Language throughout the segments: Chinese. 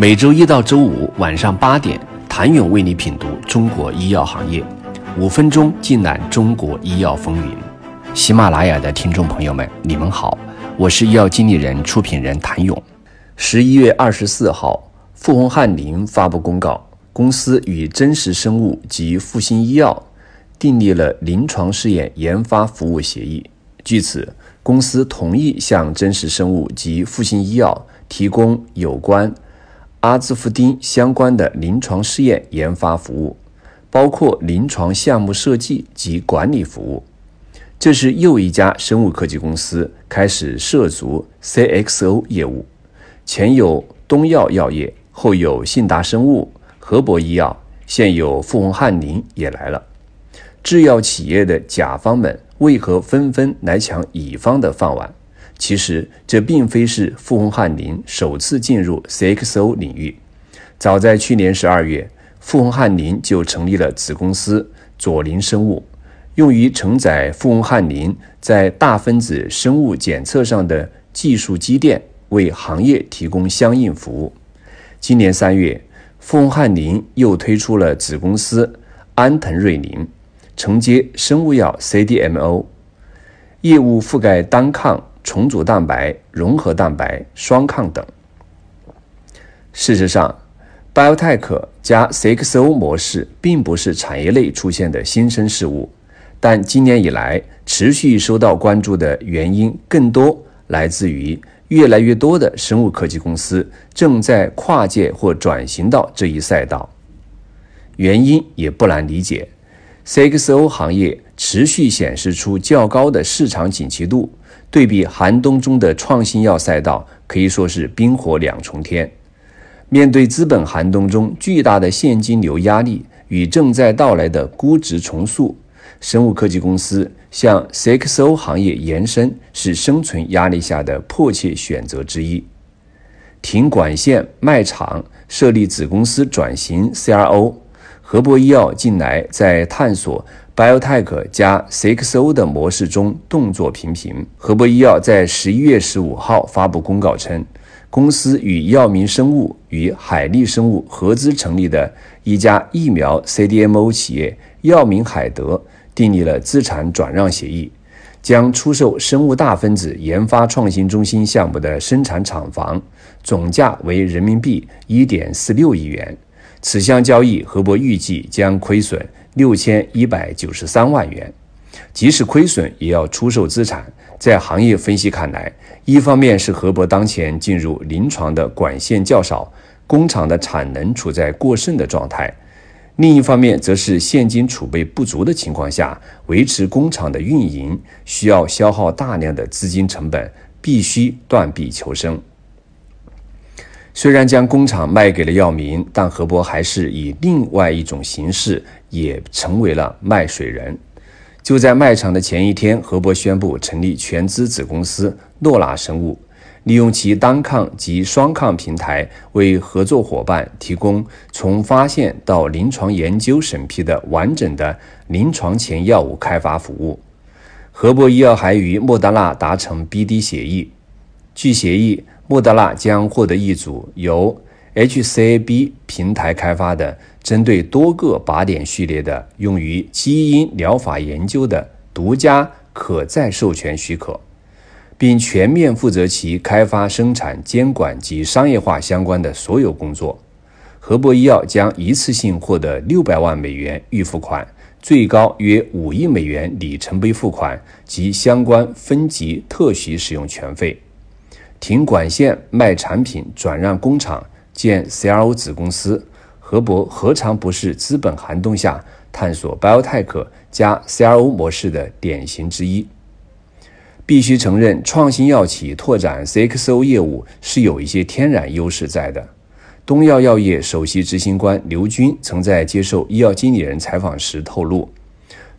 每周一到周五晚上八点，谭勇为你品读中国医药行业，五分钟尽览中国医药风云。喜马拉雅的听众朋友们，你们好，我是医药经理人、出品人谭勇。十一月二十四号，富宏翰林发布公告，公司与真实生物及复星医药订立了临床试验研发服务协议。据此，公司同意向真实生物及复星医药提供有关。阿兹夫丁相关的临床试验研发服务，包括临床项目设计及管理服务。这是又一家生物科技公司开始涉足 CXO 业务。前有东药药业，后有信达生物、合博医药，现有富宏翰林也来了。制药企业的甲方们为何纷纷来抢乙方的饭碗？其实，这并非是富宏翰林首次进入 CXO 领域。早在去年十二月，富宏翰林就成立了子公司左林生物，用于承载富宏翰林在大分子生物检测上的技术积淀，为行业提供相应服务。今年三月，富宏翰林又推出了子公司安腾瑞林，承接生物药 CDMO 业务，覆盖单抗。重组蛋白、融合蛋白、双抗等。事实上，Biotech 加 CXO 模式并不是产业内出现的新生事物，但今年以来持续受到关注的原因，更多来自于越来越多的生物科技公司正在跨界或转型到这一赛道。原因也不难理解，CXO 行业持续显示出较高的市场景气度。对比寒冬中的创新药赛道，可以说是冰火两重天。面对资本寒冬中巨大的现金流压力与正在到来的估值重塑，生物科技公司向 CXO 行业延伸是生存压力下的迫切选择之一。停管线卖厂，设立子公司转型 CRO。合博医药近来在探索。Biotech 加 CXO 的模式中动作频频。合博医药在十一月十五号发布公告称，公司与药明生物与海力生物合资成立的一家疫苗 CDMO 企业药明海德订立了资产转让协议，将出售生物大分子研发创新中心项目的生产厂房，总价为人民币一点四六亿元。此项交易，合博预计将亏损。六千一百九十三万元，即使亏损也要出售资产。在行业分析看来，一方面是合博当前进入临床的管线较少，工厂的产能处在过剩的状态；另一方面，则是现金储备不足的情况下，维持工厂的运营需要消耗大量的资金成本，必须断臂求生。虽然将工厂卖给了药明，但何博还是以另外一种形式也成为了卖水人。就在卖场的前一天，何博宣布成立全资子公司诺拉生物，利用其单抗及双抗平台，为合作伙伴提供从发现到临床研究审批的完整的临床前药物开发服务。何博医药还与莫德纳达成 BD 协议，据协议。莫德纳将获得一组由 HCAB 平台开发的针对多个靶点序列的用于基因疗法研究的独家可再授权许可，并全面负责其开发、生产、监管及商业化相关的所有工作。合博医药将一次性获得六百万美元预付款，最高约五亿美元里程碑付款及相关分级特许使用权费。停管线卖产品，转让工厂，建 CRO 子公司，合博何尝不是资本寒冬下探索 Biotech 加 CRO 模式的典型之一？必须承认，创新药企拓展 CXO 业务是有一些天然优势在的。东药药业首席执行官刘军曾在接受医药经理人采访时透露，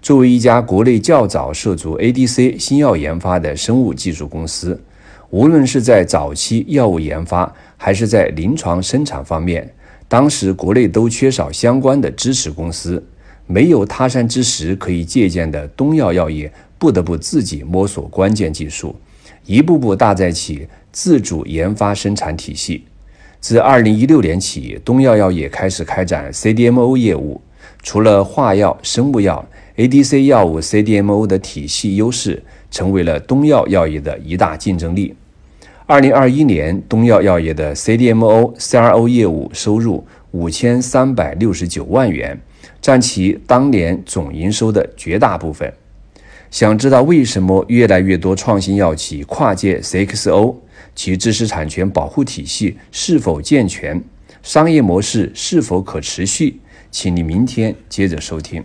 作为一家国内较早涉足 ADC 新药研发的生物技术公司。无论是在早期药物研发，还是在临床生产方面，当时国内都缺少相关的支持公司，没有他山之石可以借鉴的东药药业，不得不自己摸索关键技术，一步步搭载起自主研发生产体系。自2016年起，东药药业开始开展 CDMO 业务。除了化药、生物药，ADC 药物 CDMO 的体系优势成为了东药药业的一大竞争力。2021年，东药药业的 CDMO、CRO 业务收入5369万元，占其当年总营收的绝大部分。想知道为什么越来越多创新药企跨界 CXO？其知识产权保护体系是否健全，商业模式是否可持续？请你明天接着收听。